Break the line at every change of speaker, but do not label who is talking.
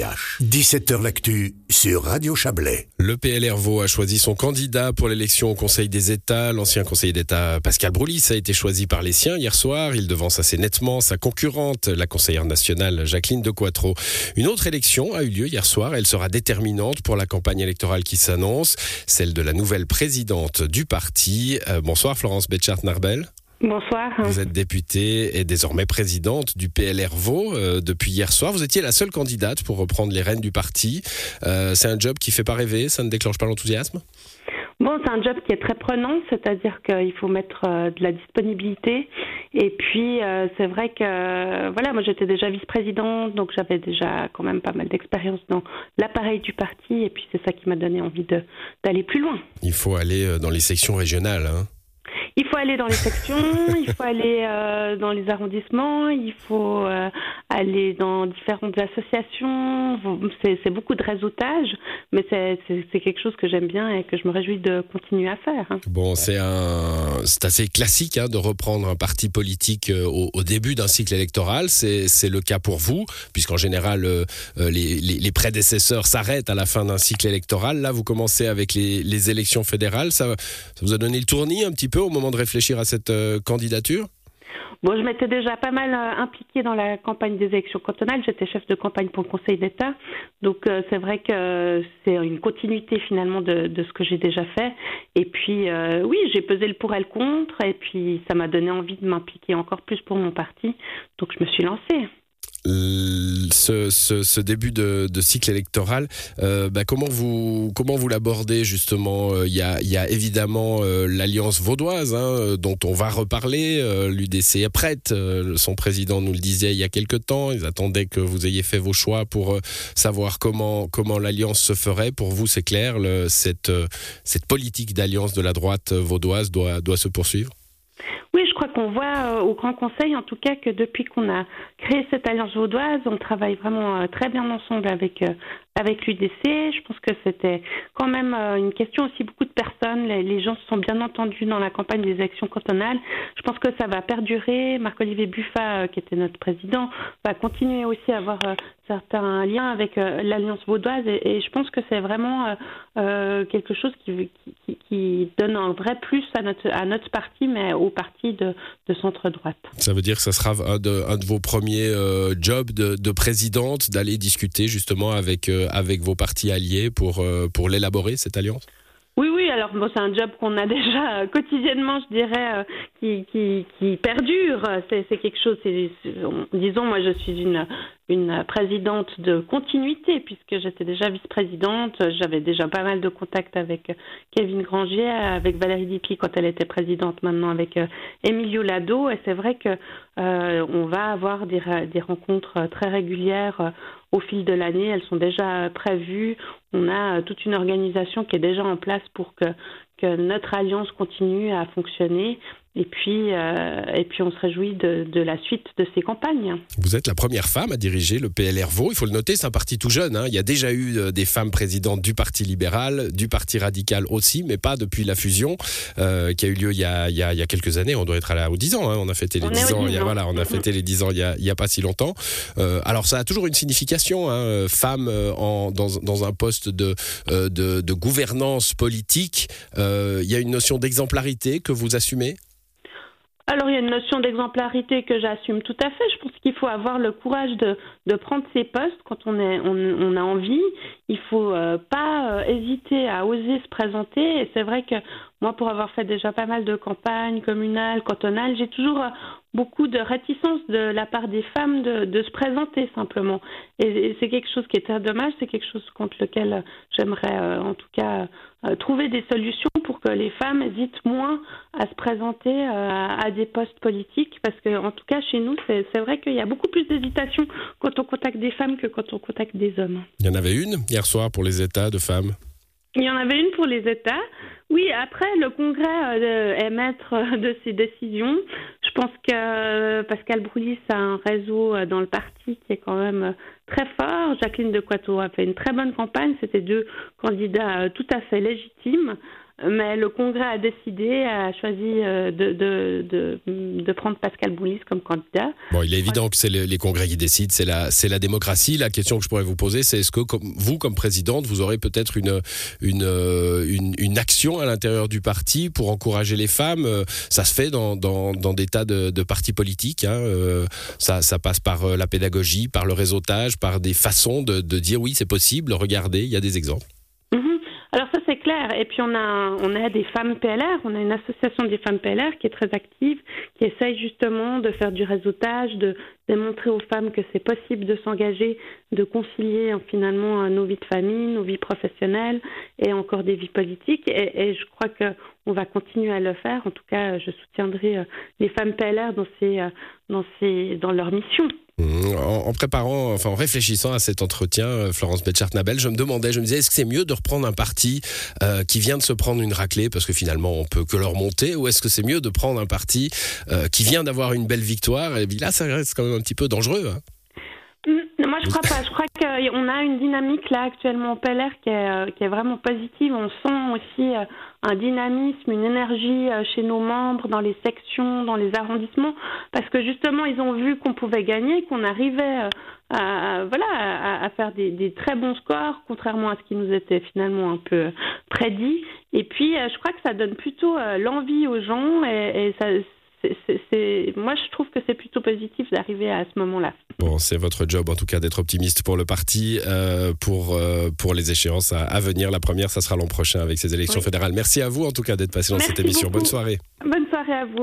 17h L'actu sur Radio Chablais.
Le PLRVO a choisi son candidat pour l'élection au Conseil des États. L'ancien conseiller d'État Pascal Broulis a été choisi par les siens hier soir. Il devance assez nettement sa concurrente, la conseillère nationale Jacqueline de Quattro. Une autre élection a eu lieu hier soir. Elle sera déterminante pour la campagne électorale qui s'annonce, celle de la nouvelle présidente du parti. Euh, bonsoir Florence Betchart-Narbel.
Bonsoir.
Vous êtes députée et désormais présidente du PLR Vaux euh, depuis hier soir. Vous étiez la seule candidate pour reprendre les rênes du parti. Euh, c'est un job qui fait pas rêver, ça ne déclenche pas l'enthousiasme?
Bon, c'est un job qui est très prenant, c'est-à-dire qu'il faut mettre euh, de la disponibilité. Et puis, c'est vrai que, voilà, moi j'étais déjà vice-présidente, donc j'avais déjà quand même pas mal d'expérience dans l'appareil du parti. Et puis, c'est ça qui m'a donné envie d'aller plus loin.
Il faut aller dans les sections régionales. Hein
il faut aller dans les sections, il faut aller euh, dans les arrondissements, il faut euh, aller dans différentes associations. C'est beaucoup de réseautage, mais c'est quelque chose que j'aime bien et que je me réjouis de continuer à faire. Hein.
Bon, c'est assez classique hein, de reprendre un parti politique euh, au, début d'un cycle électoral. C'est le cas pour vous, puisqu'en général, les, prédécesseurs s'arrêtent à la fin d'un cycle électoral. Là, vous commencez avec les, élections fédérales. Ça, vous a donné le tournis un petit peu au moment de réfléchir à cette euh, candidature?
Bon, je m'étais déjà pas mal euh, impliquée dans la campagne des élections cantonales. J'étais chef de campagne pour le Conseil d'État. Donc, euh, c'est vrai que c'est une continuité finalement de, de ce que j'ai déjà fait. Et puis, oui, j'ai pesé le pour et le contre. Et puis, ça m'a donné envie de m'impliquer encore plus pour mon parti. Donc, je me suis lancée
ce, début de, cycle électoral, euh, bah, comment vous comment vous l'abordez justement? Euh, Il y, a, évidemment euh, l'alliance vaudoise hein, dont on va reparler. L'UDC est prête. son président nous le disait il y a quelque temps. Ils attendaient que vous ayez fait vos choix pour savoir comment comment l'alliance se ferait. Pour vous, c'est clair. Cette cette politique d'alliance de la droite vaudoise doit doit se poursuivre?
Oui, crois qu'on voit au Grand Conseil, en tout cas, que depuis qu'on a créé cette alliance vaudoise, on travaille vraiment très bien ensemble avec avec l'UDC. Je pense que c'était quand même euh, une question aussi beaucoup de personnes. Les, gens se sont bien entendus dans la campagne des élections cantonales. Je pense que ça va perdurer. Marc-Olivier Buffat, euh, qui était notre président, va continuer aussi à avoir euh, certains liens avec l'Alliance vaudoise et, je pense que c'est vraiment quelque chose qui, qui, donne un vrai plus à notre, à notre parti, mais au parti de, de centre-droite.
Ça veut dire que ça sera un de, un de vos premiers jobs de, de présidente, d'aller discuter justement avec avec vos partis alliés pour, euh, pour l'élaborer, cette alliance?
Alors bon, c'est un job qu'on a déjà euh, quotidiennement, je dirais, euh, qui, perdure. C'est quelque chose, disons, moi je suis une, présidente de continuité, puisque j'étais déjà vice-présidente. J'avais déjà pas mal de contacts avec Kevin Grangier, avec Valérie Dipi quand elle était présidente, maintenant avec Emilio Lado. Et c'est vrai que on va avoir des rencontres très régulières au fil de l'année. Elles sont déjà prévues. On a toute une organisation qui est déjà en place pour que, que notre alliance continue à fonctionner. Et puis, euh, et puis on se réjouit de, de, la suite de ces campagnes.
Vous êtes la première femme à diriger le PLR Vaud. Il faut le noter, c'est un parti tout jeune. Hein. Il y a déjà eu euh, des femmes présidentes du Parti libéral, du Parti radical aussi, mais pas depuis la fusion euh, qui a eu lieu il y a, il y a, il y a quelques années. On doit être à la, aux 10 ans. Hein. On a fêté les 10 ans. Il y a, voilà, on a fêté les 10 ans il y a, il y a pas si longtemps. Euh, alors ça a toujours une signification. Hein. Femme en, dans, dans, un poste de, de, de gouvernance politique. il y a une notion d'exemplarité que vous assumez?
Alors il y a une notion d'exemplarité que j'assume tout à fait. Je pense qu'il faut avoir le courage de, de prendre ses postes quand on, est, on, on a envie. Il faut euh, pas euh, hésiter à oser se présenter. Et c'est vrai que moi, pour avoir fait déjà pas mal de campagnes communales, cantonales, j'ai toujours euh, beaucoup de réticence de la part des femmes de, de se présenter simplement. Et, c'est quelque chose qui est très dommage, c'est quelque chose contre lequel j'aimerais euh, en tout cas euh, trouver des solutions pour que les femmes hésitent moins à se présenter à des postes politiques, parce que en tout cas chez nous, c'est vrai qu'il y a beaucoup plus d'hésitation quand on contacte des femmes que quand on contacte des hommes.
Il y en avait une hier soir pour les États de femmes?
Il y en avait une pour les États. Oui, après, le Congrès euh, est maître de ses décisions. Je pense que euh, Pascal Brouillis a un réseau euh, dans le parti qui est quand même très fort. Jacqueline de Coiteau a fait une très bonne campagne. C'était deux candidats tout à fait légitimes. Mais le Congrès a décidé, a choisi de, de, de, de prendre Pascal Boulis comme candidat.
Bon, il est évident que c'est les, congrès qui décident, c'est la, la démocratie. La question que je pourrais vous poser, c'est est-ce que comme, vous, comme présidente, vous aurez peut-être une, une, une, une, action à l'intérieur du parti pour encourager les femmes? Ça se fait dans, dans, dans des tas de, de partis politiques. Hein. Ça, ça passe par la pédagogie, par le réseautage, par des façons de, de dire oui, c'est possible, regardez, il y a des exemples.
Alors ça c'est clair. Et puis on a on a des femmes PLR, on a une association des femmes PLR qui est très active, qui essaye justement de faire du réseautage, de démontrer aux femmes que c'est possible de s'engager, de concilier hein, finalement nos vies de famille, nos vies professionnelles et encore des vies politiques. Et, je crois que on va continuer à le faire. En tout cas, je soutiendrai euh, les femmes PLR dans ces euh, dans ces dans leur mission.
Mmh, en, préparant, enfin en réfléchissant à cet entretien, euh, Florence Betchart-Nabel, je me demandais, je me disais, est-ce que c'est mieux de reprendre un parti euh, qui vient de se prendre une raclée, parce que finalement on peut que leur monter, ou est-ce que c'est mieux de prendre un parti euh, qui vient d'avoir une belle victoire? Et là, ça reste quand même un petit peu dangereux. Hein.
Mmh, moi, je crois pas. Je crois qu'on a une dynamique là actuellement au PLR qui est, qui est vraiment positive. On sent aussi un dynamisme, une énergie euh, chez nos membres, dans les sections, dans les arrondissements, parce que justement, ils ont vu qu'on pouvait gagner, qu'on arrivait euh, à, voilà, à, faire des, très bons scores, contrairement à ce qui nous était finalement un peu prédit. Et puis, euh, je crois que ça donne plutôt l'envie aux gens et ça c'est, moi, je trouve que c'est plutôt positif d'arriver à ce moment-là.
Bon, c'est votre job, en tout cas, d'être optimiste pour le parti, euh, pour, euh, pour les échéances à, venir. La première, ça sera l'an prochain avec ces élections fédérales. Merci à vous, en tout cas, d'être passé dans cette émission. Bonne soirée.
Bonne soirée à vous.